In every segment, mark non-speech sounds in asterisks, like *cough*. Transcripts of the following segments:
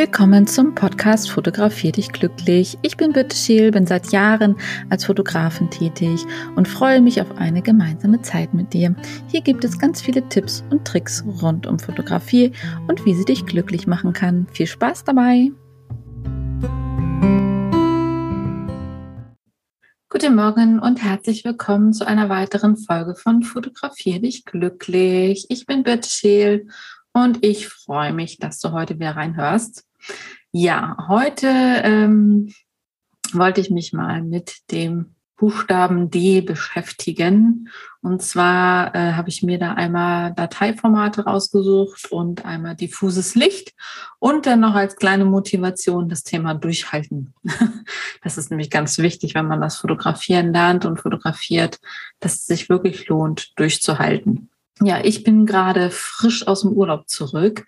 Willkommen zum Podcast Fotografier dich glücklich. Ich bin Birte Scheel, bin seit Jahren als Fotografin tätig und freue mich auf eine gemeinsame Zeit mit dir. Hier gibt es ganz viele Tipps und Tricks rund um Fotografie und wie sie dich glücklich machen kann. Viel Spaß dabei! Guten Morgen und herzlich willkommen zu einer weiteren Folge von Fotografier dich glücklich. Ich bin Birte Scheel und ich freue mich, dass du heute wieder reinhörst. Ja, heute ähm, wollte ich mich mal mit dem Buchstaben D beschäftigen. Und zwar äh, habe ich mir da einmal Dateiformate rausgesucht und einmal diffuses Licht und dann noch als kleine Motivation das Thema Durchhalten. *laughs* Das ist nämlich ganz wichtig, wenn man das Fotografieren lernt und fotografiert, dass es sich wirklich lohnt, durchzuhalten. Ja, ich bin gerade frisch aus dem Urlaub zurück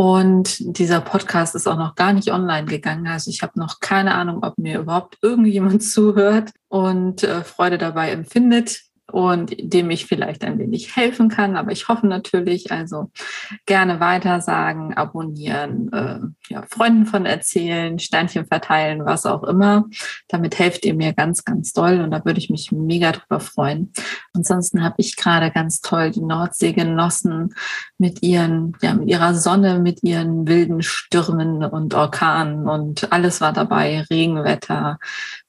und dieser Podcast ist auch noch gar nicht online gegangen. Also ich habe noch keine Ahnung, ob mir überhaupt irgendjemand *laughs* zuhört und äh, Freude dabei empfindet und dem ich vielleicht ein wenig helfen kann. Aber ich hoffe natürlich, also gerne weiter sagen, abonnieren, äh, ja, Freunden von erzählen, Sternchen verteilen, was auch immer. Damit helft ihr mir ganz, ganz doll und da würde ich mich mega drüber freuen. Ansonsten habe ich gerade ganz toll die Nordsee genossen mit ihren, ja, mit ihrer Sonne, mit ihren wilden Stürmen und Orkanen und alles war dabei, Regenwetter,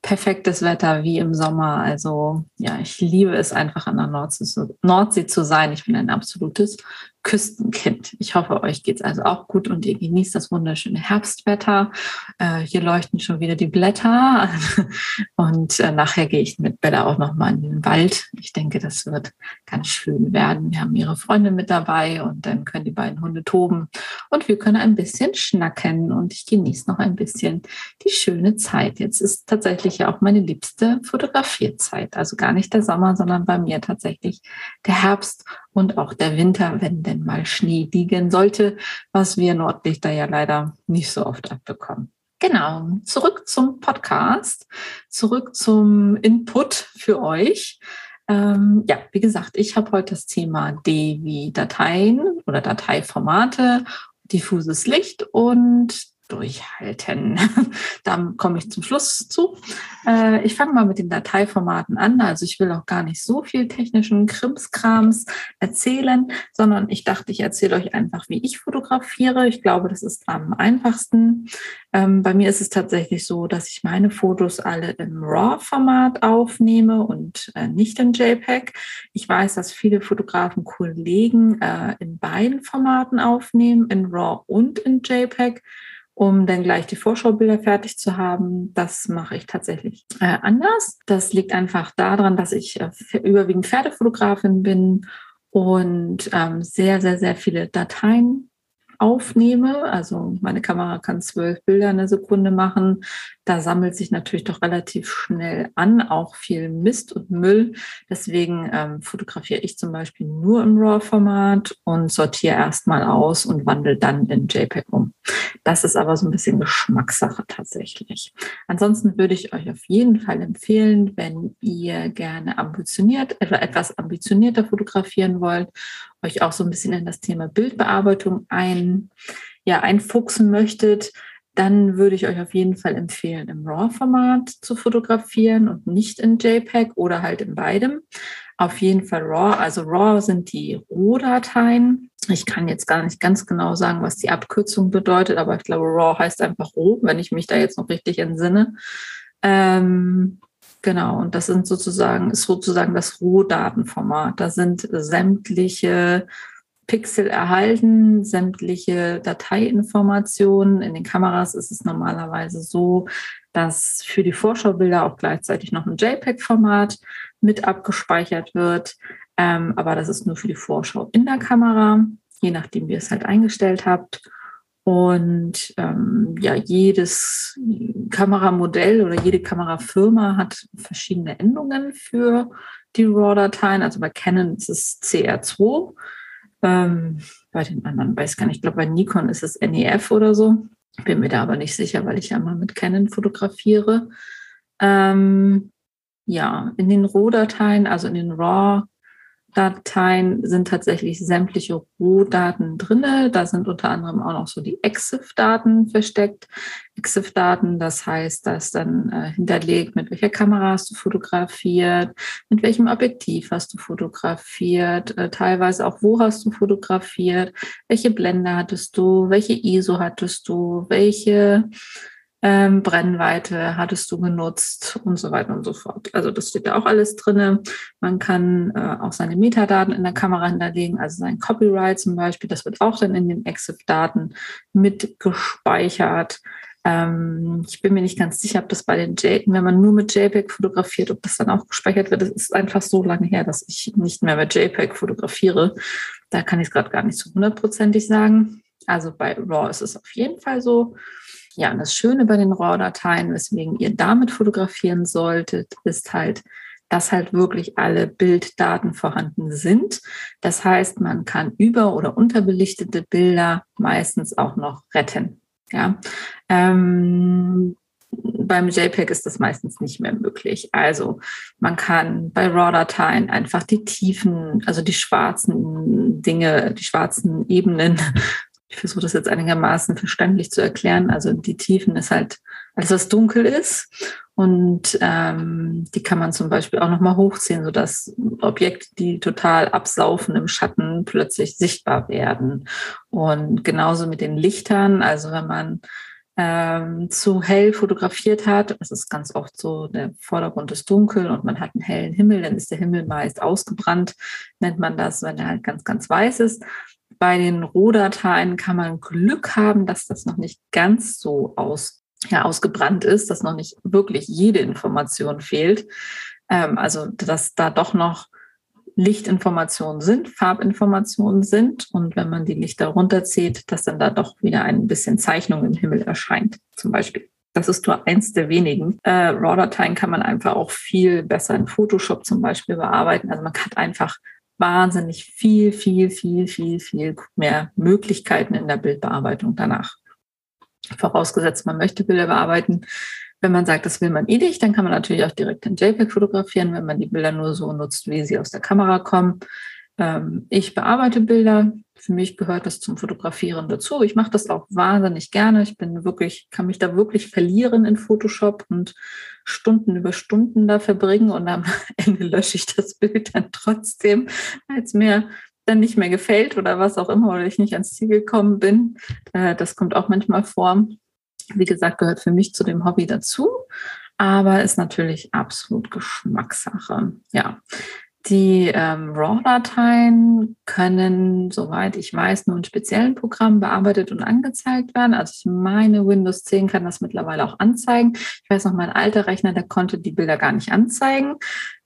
perfektes Wetter wie im Sommer. Also ja, ich liebe es einfach an der Nordsee, Nordsee zu sein. Ich bin ein absolutes Küstenkind. Ich hoffe, euch geht's also auch gut und ihr genießt das wunderschöne Herbstwetter. Äh, hier leuchten schon wieder die Blätter *laughs* und äh, nachher gehe ich mit Bella auch noch mal in den Wald. Ich denke, das wird ganz schön werden. Wir haben ihre Freunde mit dabei und dann können die beiden Hunde toben und wir können ein bisschen schnacken und ich genieße noch ein bisschen die schöne Zeit. Jetzt ist tatsächlich ja auch meine liebste Fotografierzeit. Also gar nicht der Sommer, sondern bei mir tatsächlich der Herbst und auch der Winter, wenn denn mal Schnee liegen sollte, was wir Nordlichter ja leider nicht so oft abbekommen. Genau, zurück zum Podcast, zurück zum Input für euch. Ähm, ja, wie gesagt, ich habe heute das Thema D wie Dateien oder Dateiformate, diffuses Licht und durchhalten. *laughs* da komme ich zum Schluss zu. Äh, ich fange mal mit den Dateiformaten an. Also ich will auch gar nicht so viel technischen Krimskrams erzählen, sondern ich dachte, ich erzähle euch einfach, wie ich fotografiere. Ich glaube, das ist am einfachsten. Ähm, bei mir ist es tatsächlich so, dass ich meine Fotos alle im RAW-Format aufnehme und äh, nicht im JPEG. Ich weiß, dass viele Fotografen, Kollegen äh, in beiden Formaten aufnehmen, in RAW und in JPEG um dann gleich die Vorschaubilder fertig zu haben. Das mache ich tatsächlich äh, anders. Das liegt einfach daran, dass ich äh, überwiegend Pferdefotografin bin und ähm, sehr, sehr, sehr viele Dateien aufnehme. Also meine Kamera kann zwölf Bilder in der Sekunde machen. Da sammelt sich natürlich doch relativ schnell an, auch viel Mist und Müll. Deswegen ähm, fotografiere ich zum Beispiel nur im RAW-Format und sortiere erstmal aus und wandle dann in JPEG um. Das ist aber so ein bisschen Geschmackssache tatsächlich. Ansonsten würde ich euch auf jeden Fall empfehlen, wenn ihr gerne ambitioniert, etwas ambitionierter fotografieren wollt euch auch so ein bisschen in das Thema Bildbearbeitung ein, ja, einfuchsen möchtet, dann würde ich euch auf jeden Fall empfehlen, im RAW-Format zu fotografieren und nicht in JPEG oder halt in beidem. Auf jeden Fall RAW. Also RAW sind die Rohdateien. Ich kann jetzt gar nicht ganz genau sagen, was die Abkürzung bedeutet, aber ich glaube, RAW heißt einfach roh, wenn ich mich da jetzt noch richtig entsinne. Ähm, Genau, und das sind sozusagen, ist sozusagen das Rohdatenformat. Da sind sämtliche Pixel erhalten, sämtliche Dateiinformationen. In den Kameras ist es normalerweise so, dass für die Vorschaubilder auch gleichzeitig noch ein JPEG-Format mit abgespeichert wird. Ähm, aber das ist nur für die Vorschau in der Kamera, je nachdem, wie ihr es halt eingestellt habt. Und ähm, ja, jedes Kameramodell oder jede Kamerafirma hat verschiedene Endungen für die RAW-Dateien. Also bei Canon ist es CR2. Ähm, bei den anderen weiß ich gar nicht. Ich glaube, bei Nikon ist es NEF oder so. Bin mir da aber nicht sicher, weil ich ja mal mit Canon fotografiere. Ähm, ja, in den RAW-Dateien, also in den RAW RAW-Dateien sind tatsächlich sämtliche Rohdaten drinne. Da sind unter anderem auch noch so die EXIF-Daten versteckt. EXIF-Daten, das heißt, dass dann äh, hinterlegt, mit welcher Kamera hast du fotografiert, mit welchem Objektiv hast du fotografiert, äh, teilweise auch wo hast du fotografiert, welche Blende hattest du, welche ISO hattest du, welche ähm, Brennweite hattest du genutzt und so weiter und so fort. Also das steht da auch alles drinne. Man kann äh, auch seine Metadaten in der Kamera hinterlegen, also sein Copyright zum Beispiel. Das wird auch dann in den EXIF-Daten mit gespeichert. Ähm, ich bin mir nicht ganz sicher, ob das bei den JPEG, wenn man nur mit JPEG fotografiert, ob das dann auch gespeichert wird. Das ist einfach so lange her, dass ich nicht mehr mit JPEG fotografiere. Da kann ich es gerade gar nicht so hundertprozentig sagen. Also bei RAW ist es auf jeden Fall so. Ja, das Schöne bei den RAW-Dateien, weswegen ihr damit fotografieren solltet, ist halt, dass halt wirklich alle Bilddaten vorhanden sind. Das heißt, man kann über- oder unterbelichtete Bilder meistens auch noch retten. Ja, ähm, beim JPEG ist das meistens nicht mehr möglich. Also man kann bei RAW-Dateien einfach die Tiefen, also die schwarzen Dinge, die schwarzen Ebenen ich versuche das jetzt einigermaßen verständlich zu erklären. Also die Tiefen ist halt alles, was dunkel ist. Und ähm, die kann man zum Beispiel auch nochmal hochziehen, sodass Objekte, die total absaufen im Schatten, plötzlich sichtbar werden. Und genauso mit den Lichtern. Also wenn man ähm, zu hell fotografiert hat, das ist ganz oft so, der Vordergrund ist dunkel und man hat einen hellen Himmel, dann ist der Himmel meist ausgebrannt, nennt man das, wenn er halt ganz, ganz weiß ist bei den Rohdateien kann man Glück haben, dass das noch nicht ganz so aus, ja, ausgebrannt ist, dass noch nicht wirklich jede Information fehlt. Ähm, also, dass da doch noch Lichtinformationen sind, Farbinformationen sind und wenn man die Lichter runterzieht, dass dann da doch wieder ein bisschen Zeichnung im Himmel erscheint, zum Beispiel. Das ist nur eins der wenigen. Äh, RAW-Dateien kann man einfach auch viel besser in Photoshop zum Beispiel bearbeiten. Also man hat einfach wahnsinnig viel, viel, viel, viel, viel mehr Möglichkeiten in der Bildbearbeitung danach. Vorausgesetzt, man möchte Bilder bearbeiten. Wenn man sagt, das will man eh nicht, dann kann man natürlich auch direkt in JPEG fotografieren, wenn man die Bilder nur so nutzt, wie sie aus der Kamera kommen. Ähm, ich bearbeite Bilder. Für mich gehört das zum Fotografieren dazu. Ich mache das auch wahnsinnig gerne. Ich bin wirklich, kann mich da wirklich verlieren in Photoshop und Stunden über Stunden da verbringen und am *laughs* Ende lösche ich das Bild dann trotzdem, weil es mir dann nicht mehr gefällt oder was auch immer oder ich nicht ans Ziel gekommen bin. Äh, das kommt auch manchmal vor. Wie gesagt, gehört für mich zu dem Hobby dazu, aber ist natürlich absolut Geschmackssache. Ja, die ähm, RAW-Dateien können, soweit ich weiß, nur in speziellen Programmen bearbeitet und angezeigt werden. Also ich meine, Windows 10 kann das mittlerweile auch anzeigen. Ich weiß noch, mein alter Rechner, der konnte die Bilder gar nicht anzeigen.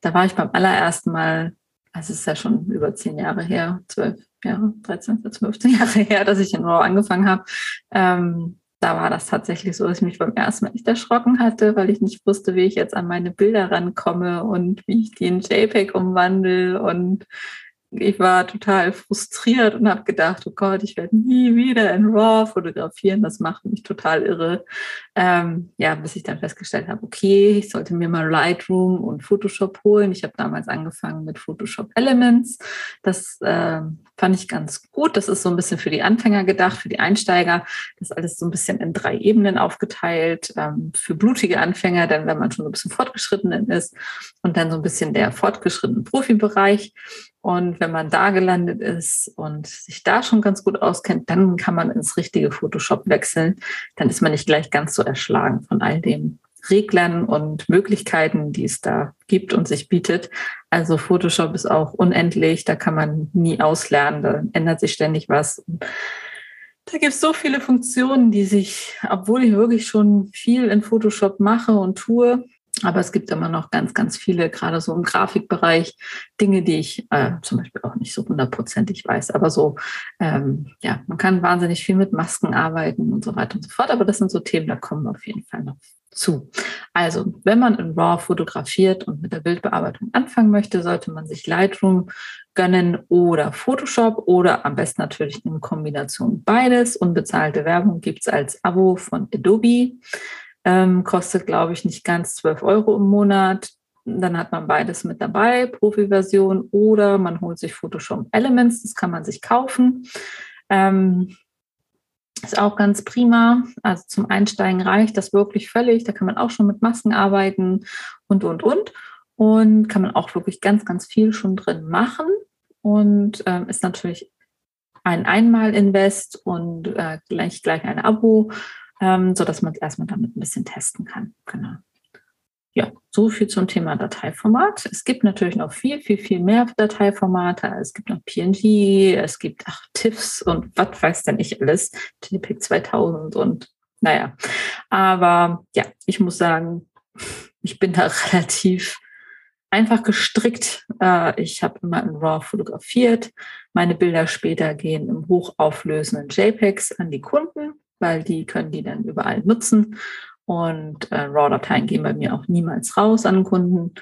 Da war ich beim allerersten Mal, also es ist ja schon über zehn Jahre her, zwölf Jahre, 13, 14, 15 Jahre her, dass ich in RAW angefangen habe. Ähm, da war das tatsächlich so, dass ich mich beim ersten Mal nicht erschrocken hatte, weil ich nicht wusste, wie ich jetzt an meine Bilder rankomme und wie ich die in JPEG umwandle und ich war total frustriert und habe gedacht, oh Gott, ich werde nie wieder in RAW fotografieren. Das macht mich total irre. Ähm, ja, bis ich dann festgestellt habe, okay, ich sollte mir mal Lightroom und Photoshop holen. Ich habe damals angefangen mit Photoshop Elements. Das äh, fand ich ganz gut. Das ist so ein bisschen für die Anfänger gedacht, für die Einsteiger. Das ist alles so ein bisschen in drei Ebenen aufgeteilt. Ähm, für blutige Anfänger, dann wenn man schon so ein bisschen fortgeschritten ist und dann so ein bisschen der fortgeschrittene Profibereich. Und wenn man da gelandet ist und sich da schon ganz gut auskennt, dann kann man ins richtige Photoshop wechseln. Dann ist man nicht gleich ganz so erschlagen von all den Reglern und Möglichkeiten, die es da gibt und sich bietet. Also Photoshop ist auch unendlich, da kann man nie auslernen, da ändert sich ständig was. Da gibt es so viele Funktionen, die sich, obwohl ich wirklich schon viel in Photoshop mache und tue, aber es gibt immer noch ganz, ganz viele, gerade so im Grafikbereich, Dinge, die ich äh, zum Beispiel auch nicht so hundertprozentig weiß. Aber so, ähm, ja, man kann wahnsinnig viel mit Masken arbeiten und so weiter und so fort. Aber das sind so Themen, da kommen wir auf jeden Fall noch zu. Also, wenn man in RAW fotografiert und mit der Bildbearbeitung anfangen möchte, sollte man sich Lightroom gönnen oder Photoshop oder am besten natürlich in Kombination beides. Unbezahlte Werbung gibt's als Abo von Adobe. Ähm, kostet, glaube ich, nicht ganz 12 Euro im Monat. Dann hat man beides mit dabei, Profi-Version oder man holt sich Photoshop Elements, das kann man sich kaufen. Ähm, ist auch ganz prima. Also zum Einsteigen reicht das wirklich völlig. Da kann man auch schon mit Masken arbeiten und, und, und. Und kann man auch wirklich ganz, ganz viel schon drin machen. Und ähm, ist natürlich ein Einmal-Invest und äh, gleich, gleich ein Abo, ähm, sodass man es erstmal damit ein bisschen testen kann. Genau. Ja, so viel zum Thema Dateiformat. Es gibt natürlich noch viel, viel, viel mehr Dateiformate. Es gibt noch PNG, es gibt ach, TIFFs und was weiß denn ich alles, TDP 2000 und naja. Aber ja, ich muss sagen, *laughs* ich bin da *laughs* relativ einfach gestrickt. Äh, ich habe immer in RAW fotografiert. Meine Bilder später gehen im hochauflösenden JPEGs an die Kunden, weil die können die dann überall nutzen. Und äh, RAW-Dateien gehen bei mir auch niemals raus an Kunden,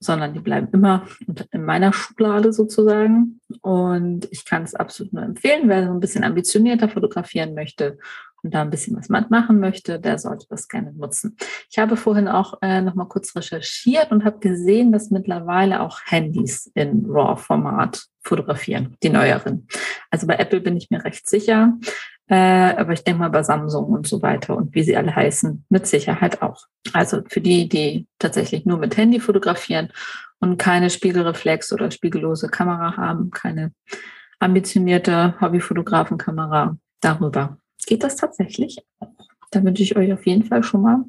sondern die bleiben immer in meiner Schublade sozusagen. Und ich kann es absolut nur empfehlen, wer so ein bisschen ambitionierter fotografieren möchte und da ein bisschen was machen möchte, der sollte das gerne nutzen. Ich habe vorhin auch äh, noch mal kurz recherchiert und habe gesehen, dass mittlerweile auch Handys in RAW-Format fotografieren, die neueren. Also bei Apple bin ich mir recht sicher, äh, aber ich denke mal bei Samsung und so weiter und wie sie alle heißen, mit Sicherheit auch. Also für die, die tatsächlich nur mit Handy fotografieren und keine Spiegelreflex oder spiegellose Kamera haben, keine ambitionierte Hobbyfotografenkamera, darüber geht das tatsächlich auch. Da wünsche ich euch auf jeden Fall schon mal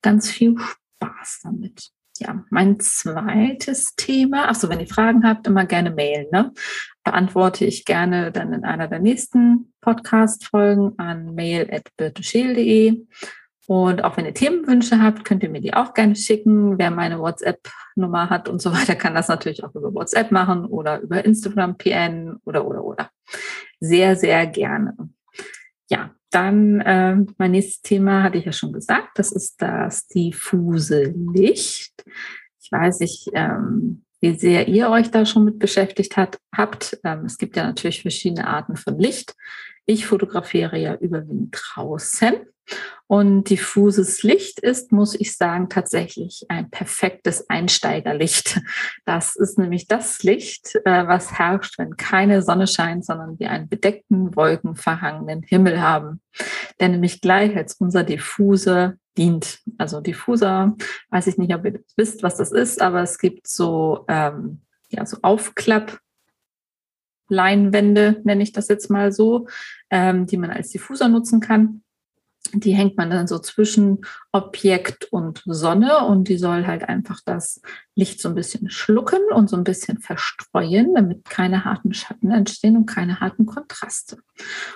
ganz viel Spaß damit. Ja, mein zweites Thema, achso, wenn ihr Fragen habt, immer gerne mailen. Ne? Beantworte ich gerne dann in einer der nächsten Podcast-Folgen an mail.birtescheel.de. Und auch wenn ihr Themenwünsche habt, könnt ihr mir die auch gerne schicken. Wer meine WhatsApp-Nummer hat und so weiter, kann das natürlich auch über WhatsApp machen oder über Instagram PN oder, oder, oder. Sehr, sehr gerne. Ja, dann äh, mein nächstes Thema hatte ich ja schon gesagt, das ist das diffuse Licht. Ich weiß nicht, ähm, wie sehr ihr euch da schon mit beschäftigt hat, habt. Ähm, es gibt ja natürlich verschiedene Arten von Licht. Ich fotografiere ja überwiegend draußen. Und diffuses Licht ist, muss ich sagen, tatsächlich ein perfektes Einsteigerlicht. Das ist nämlich das Licht, äh, was herrscht, wenn keine Sonne scheint, sondern wir einen bedeckten, wolkenverhangenen Himmel haben, der nämlich gleich als unser Diffuser dient. Also Diffuser, weiß ich nicht, ob ihr wisst, was das ist, aber es gibt so, ähm, ja, so Aufklapp. Leinwände, nenne ich das jetzt mal so, ähm, die man als Diffuser nutzen kann die hängt man dann so zwischen Objekt und Sonne und die soll halt einfach das Licht so ein bisschen schlucken und so ein bisschen verstreuen, damit keine harten Schatten entstehen und keine harten Kontraste.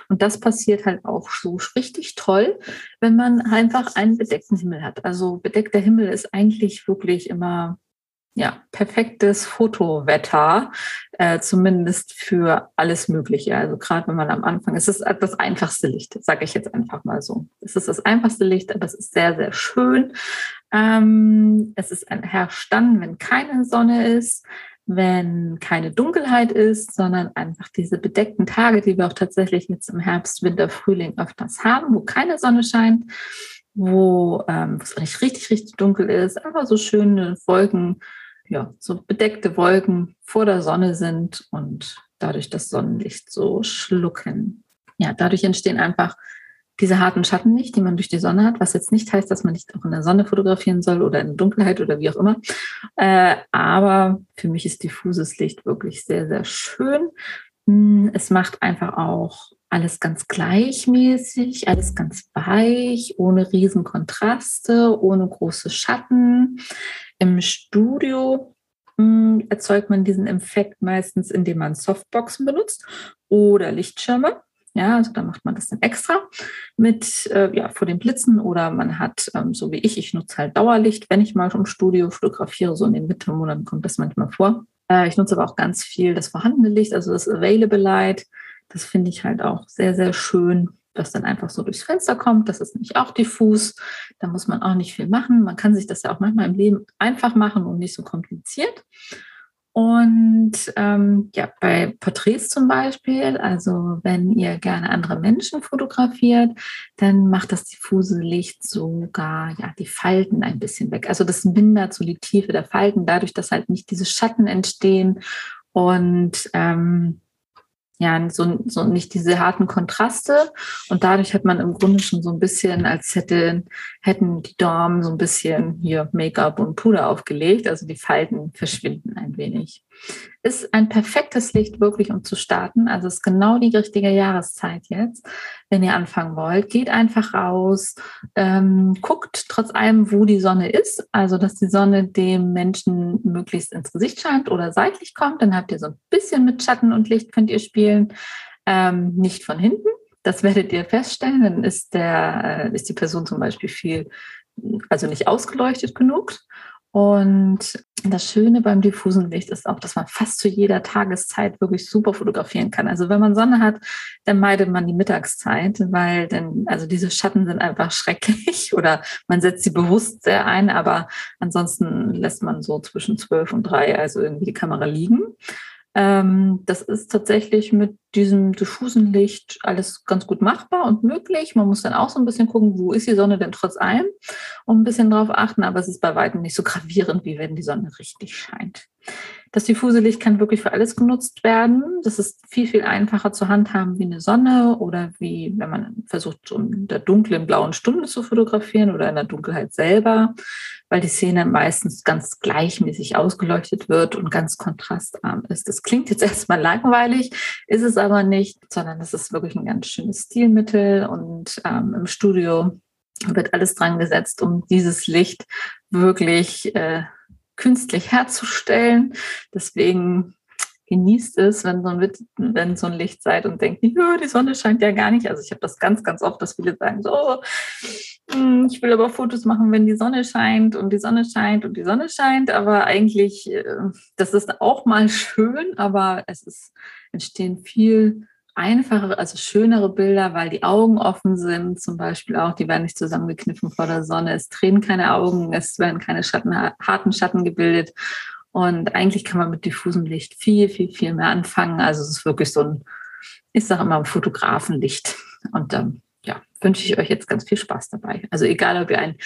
Und das passiert halt auch so richtig toll, wenn man einfach einen bedeckten Himmel hat. Also bedeckter Himmel ist eigentlich wirklich immer ja, perfektes Fotowetter, äh, zumindest für alles Mögliche. Also gerade wenn man am Anfang, es ist das einfachste Licht, sage ich jetzt einfach mal so. Es ist das einfachste Licht, aber es ist sehr, sehr schön. Ähm, es ist ein herrscht dann, wenn keine Sonne ist, wenn keine Dunkelheit ist, sondern einfach diese bedeckten Tage, die wir auch tatsächlich jetzt im Herbst, Winter, Frühling öfters haben, wo keine Sonne scheint wo ähm, es nicht richtig, richtig dunkel ist, aber so schöne Wolken ja, so bedeckte Wolken vor der Sonne sind und dadurch das Sonnenlicht so schlucken. Ja, dadurch entstehen einfach diese harten Schatten nicht, die man durch die Sonne hat, was jetzt nicht heißt, dass man nicht auch in der Sonne fotografieren soll oder in Dunkelheit oder wie auch immer. Äh, aber für mich ist diffuses Licht wirklich sehr, sehr schön. Hm, es macht einfach auch alles ganz gleichmäßig, alles ganz weich, ohne riesen Kontraste, ohne große Schatten. Im Studio mh, hm, erzeugt man diesen Effekt meistens, indem man Softboxen benutzt oder Lichtschirme. Ja, also da macht man das dann extra mit äh, ja, vor den Blitzen oder man hat, ähm, so wie ich, ich nutze halt Dauerlicht, wenn ich mal im Studio fotografiere, so in den Wintermonaten kommt das manchmal vor. Äh, ich nutze aber auch ganz viel das vorhandene Licht, also das Available Light. Das finde ich halt auch sehr, sehr schön das dann einfach so durchs Fenster kommt. Das ist nämlich auch diffus. Da muss man auch nicht viel machen. Man kann sich das ja auch manchmal im Leben einfach machen und nicht so kompliziert. Und ähm, ja, bei Porträts zum Beispiel, also wenn ihr gerne andere Menschen fotografiert, dann macht das diffuse Licht sogar ja die Falten ein bisschen weg. Also das mindert so die Tiefe der Falten, dadurch, dass halt nicht diese Schatten entstehen und ähm, ja, so, so nicht diese harten Kontraste. Und dadurch hat man im Grunde schon so ein bisschen, als hätte, hätten die Dormen so ein bisschen hier Make-up und Puder aufgelegt. Also die Falten verschwinden ein wenig ist ein perfektes Licht wirklich, um zu starten. Also ist genau die richtige Jahreszeit jetzt, wenn ihr anfangen wollt. Geht einfach raus, ähm, guckt trotz allem, wo die Sonne ist. Also, dass die Sonne dem Menschen möglichst ins Gesicht scheint oder seitlich kommt. Dann habt ihr so ein bisschen mit Schatten und Licht könnt ihr spielen. Ähm, nicht von hinten. Das werdet ihr feststellen. Dann ist der, äh, ist die Person zum Beispiel viel, also nicht ausgeleuchtet genug. Und das Schöne beim diffusen Licht ist auch, dass man fast zu jeder Tageszeit wirklich super fotografieren kann. Also wenn man Sonne hat, dann meidet man die Mittagszeit, weil dann, also diese Schatten sind einfach *laughs* schrecklich oder man setzt sie bewusst sehr ein, aber ansonsten lässt man so zwischen zwölf und drei also irgendwie die Kamera liegen. Ähm, das ist tatsächlich mit diesem diffusen Licht alles ganz gut machbar und möglich. Man muss dann auch so ein bisschen gucken, wo ist die Sonne denn trotz allem und ein bisschen drauf achten, aber es ist bei weitem nicht so gravierend, wie wenn die Sonne richtig scheint. Das diffuse Licht kann wirklich für alles genutzt werden. Das ist viel, viel einfacher zu handhaben wie eine Sonne oder wie, wenn man versucht, so in der dunklen blauen Stunde zu fotografieren oder in der Dunkelheit selber weil die Szene meistens ganz gleichmäßig ausgeleuchtet wird und ganz kontrastarm ist. Das klingt jetzt *laughs* erstmal langweilig, ist es aber nicht, sondern es ist wirklich ein ganz schönes Stilmittel und ähm, im Studio wird alles dran gesetzt, um dieses Licht wirklich äh, künstlich herzustellen. Deswegen genießt es, wenn so ein, wenn so ein Licht seid und denkt, ja, die Sonne scheint ja gar nicht. Also ich habe das ganz, ganz oft, dass viele sagen, so, hm, ich will aber Fotos machen, wenn die Sonne scheint und die Sonne scheint und die Sonne scheint. Aber eigentlich, äh, das ist auch mal *laughs* schön, aber es ist, entstehen viel einfachere, also schönere Bilder, weil die Augen offen sind, zum Beispiel auch, die werden nicht zusammengekniffen vor der Sonne, es drehen keine Augen, es werden keine Schatten, harten Schatten gebildet. Und eigentlich kann man mit diffusem Licht viel, viel, viel mehr anfangen. Also es ist wirklich so ein, ich sage immer, Fotografenlicht. Und ähm, ja, wünsche ich euch jetzt ganz viel Spaß dabei. Also egal, ob ihr ein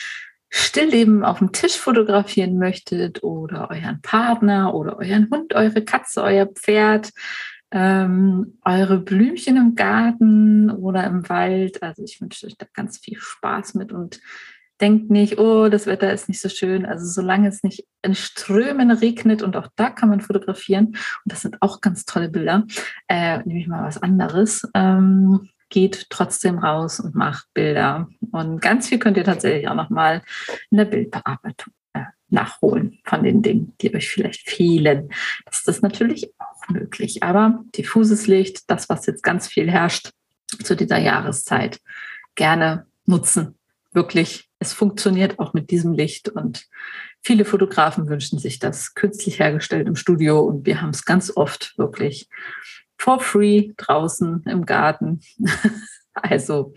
Stillleben auf dem Tisch fotografieren möchtet oder euren Partner oder euren Hund, eure Katze, euer Pferd, ähm, eure Blümchen im Garten oder im Wald. Also ich wünsche euch da ganz viel Spaß mit und denkt nicht, oh, das Wetter ist nicht so schön. Also solange es nicht in Strömen regnet und auch da kann man fotografieren, und das sind auch ganz tolle Bilder, äh, nehme ich mal was anderes, ähm, geht trotzdem raus und macht Bilder. Und ganz viel könnt ihr tatsächlich auch nochmal in der Bildbearbeitung äh, nachholen von den Dingen, die euch vielleicht fehlen. Das ist natürlich auch möglich. Aber diffuses Licht, das, was jetzt ganz viel herrscht zu dieser Jahreszeit, gerne nutzen. Wirklich es funktioniert auch mit diesem Licht und viele Fotografen wünschen sich das künstlich hergestellt im Studio und wir haben es ganz oft wirklich for free draußen im Garten. *laughs* also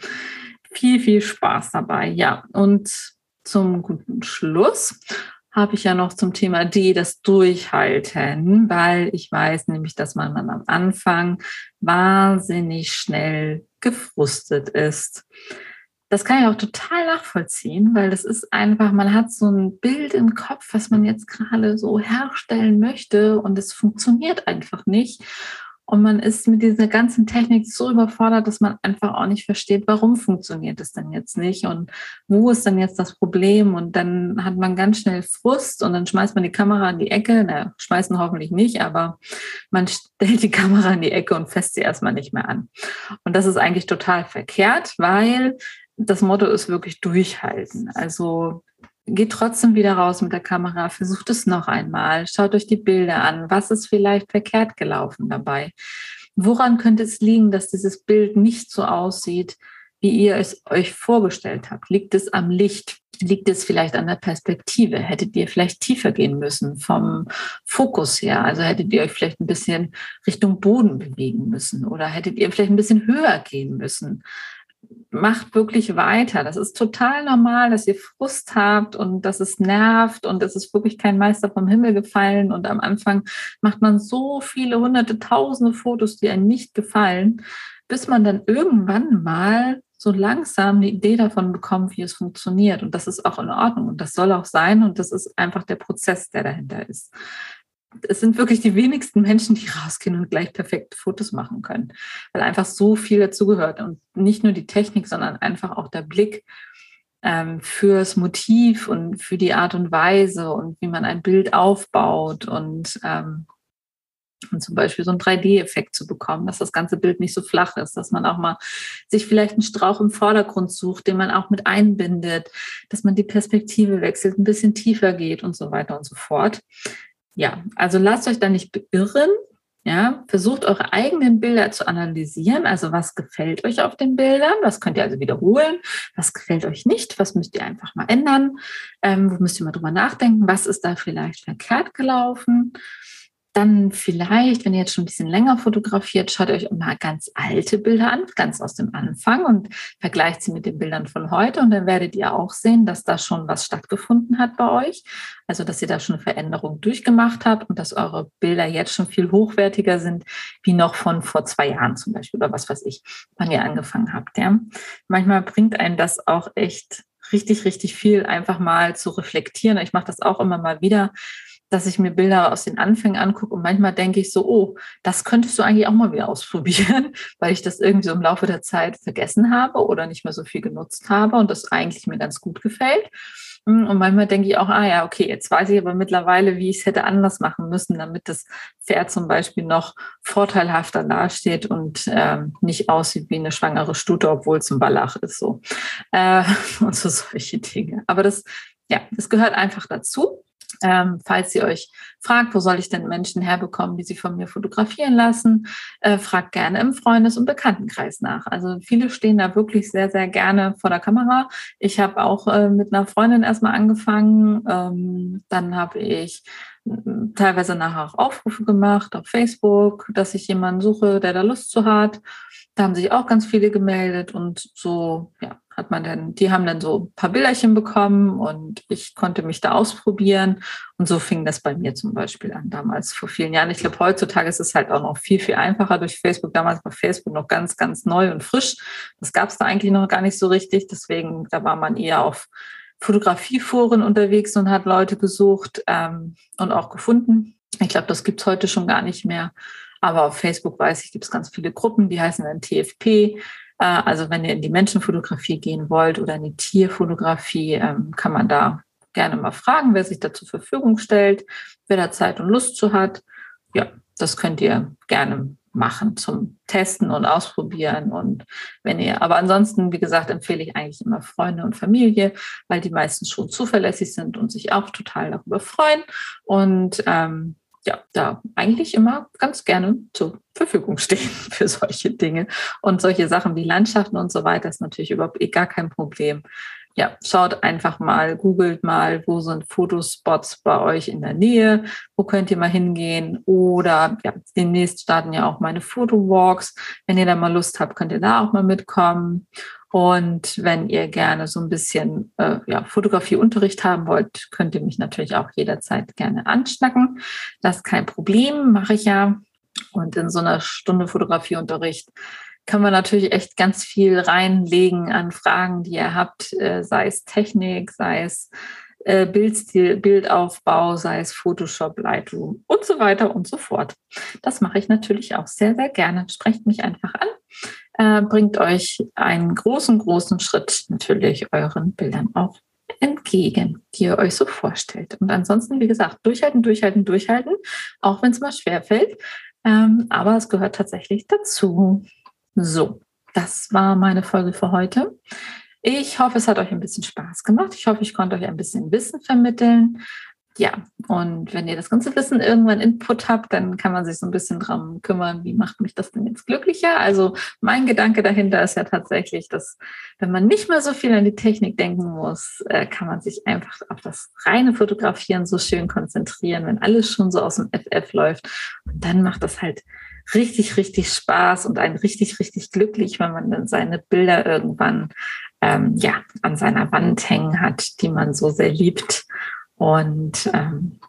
viel, viel Spaß dabei. Ja, und zum guten Schluss habe ich ja noch zum Thema D das Durchhalten, weil ich weiß nämlich, dass man am Anfang wahnsinnig schnell gefrustet ist das kann ich auch total nachvollziehen, weil das ist einfach, man hat so ein Bild im Kopf, was man jetzt gerade so herstellen möchte und es funktioniert einfach nicht. Und man ist mit dieser ganzen Technik so überfordert, dass man einfach auch nicht versteht, warum funktioniert es denn jetzt nicht und wo ist denn jetzt das Problem? Und dann hat man ganz schnell Frust und dann schmeißt man die Kamera in die Ecke. Na, schmeißen hoffentlich nicht, aber man *laughs* stellt die Kamera in die Ecke und fässt sie erstmal nicht mehr an. Und das ist eigentlich total verkehrt, weil das Motto ist wirklich durchhalten. Also geht trotzdem wieder raus mit der Kamera, versucht es noch einmal, schaut euch die Bilder an. Was ist vielleicht verkehrt gelaufen dabei? Woran könnte es liegen, dass dieses Bild nicht so aussieht, wie ihr es euch vorgestellt habt? Liegt es am Licht? Liegt es vielleicht an der Perspektive? Hättet ihr vielleicht tiefer gehen müssen vom Fokus her? Also hättet ihr euch vielleicht ein bisschen Richtung Boden bewegen müssen oder hättet ihr vielleicht ein bisschen höher gehen müssen? Macht wirklich weiter. Das ist total normal, dass ihr Frust habt und dass es nervt und es ist wirklich kein Meister vom Himmel gefallen. Und am Anfang macht man so viele hunderte, tausende Fotos, die einem nicht gefallen, bis man dann irgendwann mal so langsam eine Idee davon bekommt, wie es funktioniert. Und das ist auch in Ordnung und das soll auch sein und das ist einfach der Prozess, der dahinter ist es sind wirklich die wenigsten Menschen, die rausgehen und gleich perfekte Fotos machen können, weil einfach so viel dazugehört und nicht nur die Technik, sondern einfach auch der Blick ähm, fürs Motiv und für die Art und Weise und wie man ein Bild aufbaut und, ähm, und zum Beispiel so einen 3D-Effekt zu bekommen, dass das ganze Bild nicht so flach ist, dass man auch mal sich vielleicht einen Strauch im Vordergrund sucht, den man auch mit einbindet, dass man die Perspektive wechselt, ein bisschen tiefer geht und so weiter und so fort ja, also lasst euch da nicht beirren. Ja, versucht eure eigenen Bilder zu analysieren. Also was gefällt euch auf den Bildern? Was könnt ihr also wiederholen? Was gefällt euch nicht? Was müsst ihr einfach mal ändern? Ähm, wo müsst ihr mal drüber nachdenken? Was ist da vielleicht verkehrt gelaufen? Dann vielleicht, wenn ihr jetzt schon ein bisschen länger fotografiert, schaut euch mal ganz alte Bilder an, ganz aus dem Anfang und vergleicht sie mit den Bildern von heute. Und dann werdet ihr auch sehen, dass da schon was stattgefunden hat bei euch. Also, dass ihr da schon eine Veränderung durchgemacht habt und dass eure Bilder jetzt schon viel hochwertiger sind, wie noch von vor zwei Jahren zum Beispiel oder was weiß ich, wann ihr angefangen habt. Ja. Manchmal bringt einen das auch echt richtig, richtig viel, einfach mal zu reflektieren. Ich mache das auch immer mal wieder dass ich mir Bilder aus den Anfängen angucke und manchmal denke ich so, oh, das könntest du eigentlich auch mal wieder ausprobieren, *laughs* weil ich das irgendwie so im Laufe der Zeit vergessen habe oder nicht mehr so viel genutzt habe und das eigentlich mir ganz gut gefällt. Hm, und manchmal denke ich auch, ah ja, okay, jetzt weiß ich aber mittlerweile, wie ich es hätte anders machen müssen, damit das Pferd zum Beispiel noch vorteilhafter dasteht und ähm, nicht aussieht wie eine schwangere Stute, obwohl es ein Wallach ist. So. Äh, *laughs* und so solche Dinge. Aber das, ja, das gehört einfach dazu. Ähm, falls ihr euch fragt, wo soll ich denn Menschen herbekommen, die sich von mir fotografieren lassen, äh, fragt gerne im Freundes- und Bekanntenkreis nach. Also viele stehen da wirklich sehr, sehr gerne vor der Kamera. Ich habe auch äh, mit einer Freundin erstmal angefangen. Ähm, dann habe ich teilweise nachher auch Aufrufe gemacht auf Facebook, dass ich jemanden suche, der da Lust zu hat. Da haben sich auch ganz viele gemeldet und so, ja, hat man dann, die haben dann so ein paar Bilderchen bekommen und ich konnte mich da ausprobieren. Und so fing das bei mir zum Beispiel an, damals vor vielen Jahren. Ich glaube, heutzutage ist es halt auch noch viel, viel einfacher durch Facebook. Damals war Facebook noch ganz, ganz neu und frisch. Das gab es da eigentlich noch gar nicht so richtig. Deswegen, da war man eher auf Fotografieforen unterwegs und hat Leute gesucht ähm, und auch gefunden. Ich glaube, das gibt's heute schon gar nicht mehr. Aber auf Facebook weiß ich, gibt es ganz viele Gruppen, die heißen dann TFP. Äh, also wenn ihr in die Menschenfotografie gehen wollt oder in die Tierfotografie, ähm, kann man da gerne mal fragen, wer sich da zur Verfügung stellt, wer da Zeit und Lust zu hat. Ja, das könnt ihr gerne machen zum Testen und Ausprobieren. Und wenn ihr, aber ansonsten, wie gesagt, empfehle ich eigentlich immer Freunde und Familie, weil die meisten schon zuverlässig sind und sich auch total darüber freuen. Und ähm, ja, da eigentlich immer ganz gerne zur Verfügung stehen *laughs* für solche Dinge. Und solche Sachen wie Landschaften und so weiter ist natürlich überhaupt eh gar kein Problem. Ja, schaut einfach mal, googelt mal, wo sind Fotospots bei euch in der Nähe, wo könnt ihr mal hingehen oder ja, demnächst starten ja auch meine Fotowalks. Wenn ihr da mal Lust habt, könnt ihr da auch mal mitkommen. Und wenn ihr gerne so ein bisschen äh, ja, Fotografieunterricht haben wollt, könnt ihr mich natürlich auch jederzeit gerne anschnacken. Das ist kein Problem, mache ich ja. Und in so einer Stunde Fotografieunterricht kann man natürlich echt ganz viel reinlegen an Fragen, die ihr habt, äh, sei es Technik, sei es äh, Bildstil, Bildaufbau, sei es Photoshop, Lightroom und so weiter und so fort. Das mache ich natürlich auch sehr, sehr gerne. Sprecht mich einfach an äh, bringt euch einen großen, großen Schritt natürlich euren Bildern auch entgegen, die ihr euch so vorstellt. Und ansonsten, wie gesagt, durchhalten, durchhalten, durchhalten, auch wenn es mal schwer fällt. Ähm, aber es gehört tatsächlich dazu. So, das war meine Folge für heute. Ich hoffe, es hat euch ein bisschen Spaß gemacht. Ich hoffe, ich konnte euch ein bisschen Wissen vermitteln. ja, und wenn ihr das ganze Wissen irgendwann Input habt, dann kann man sich so ein bisschen drum kümmern, wie macht mich das denn jetzt glücklicher? Also mein Gedanke dahinter ist ja tatsächlich, dass wenn man nicht mehr so viel an die Technik denken muss, äh, kann man sich einfach auf das reine Fotografieren so schön konzentrieren, wenn alles schon so aus dem FF läuft. Und dann macht das halt richtig, richtig Spaß und einen richtig, richtig glücklich, wenn man dann seine Bilder irgendwann ähm, ja, an seiner Wand hängen hat, die man so sehr liebt. Und ähm,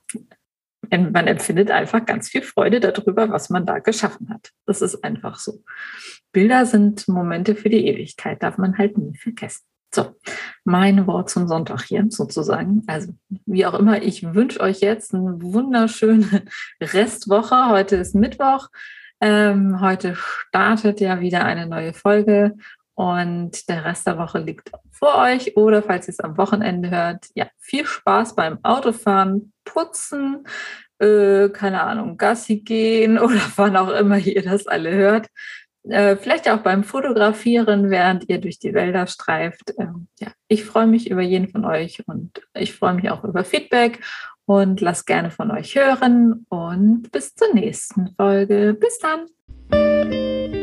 man empfindet einfach ganz viel Freude darüber, was man da geschaffen hat. Das ist einfach so. Bilder sind Momente für die Ewigkeit, darf man halt nie vergessen. So, mein Wort zum Sonntag hier sozusagen. Also, wie auch immer, ich wünsche euch jetzt eine wunderschöne *laughs* Restwoche. Heute ist Mittwoch. Ähm, heute startet ja wieder eine neue Folge und der Rest der Woche liegt vor euch oder falls ihr es am Wochenende hört, ja, viel Spaß beim Autofahren, Putzen, äh, keine Ahnung, Gassi gehen *laughs* oder wann auch immer ihr das alle hört. Äh, vielleicht auch beim Fotografieren, während ihr durch die Wälder streift. Ähm, ja, ich freue mich über jeden von euch und ich freue mich auch über Feedback und lasst gerne von euch hören und bis zur nächsten Folge. Bis dann.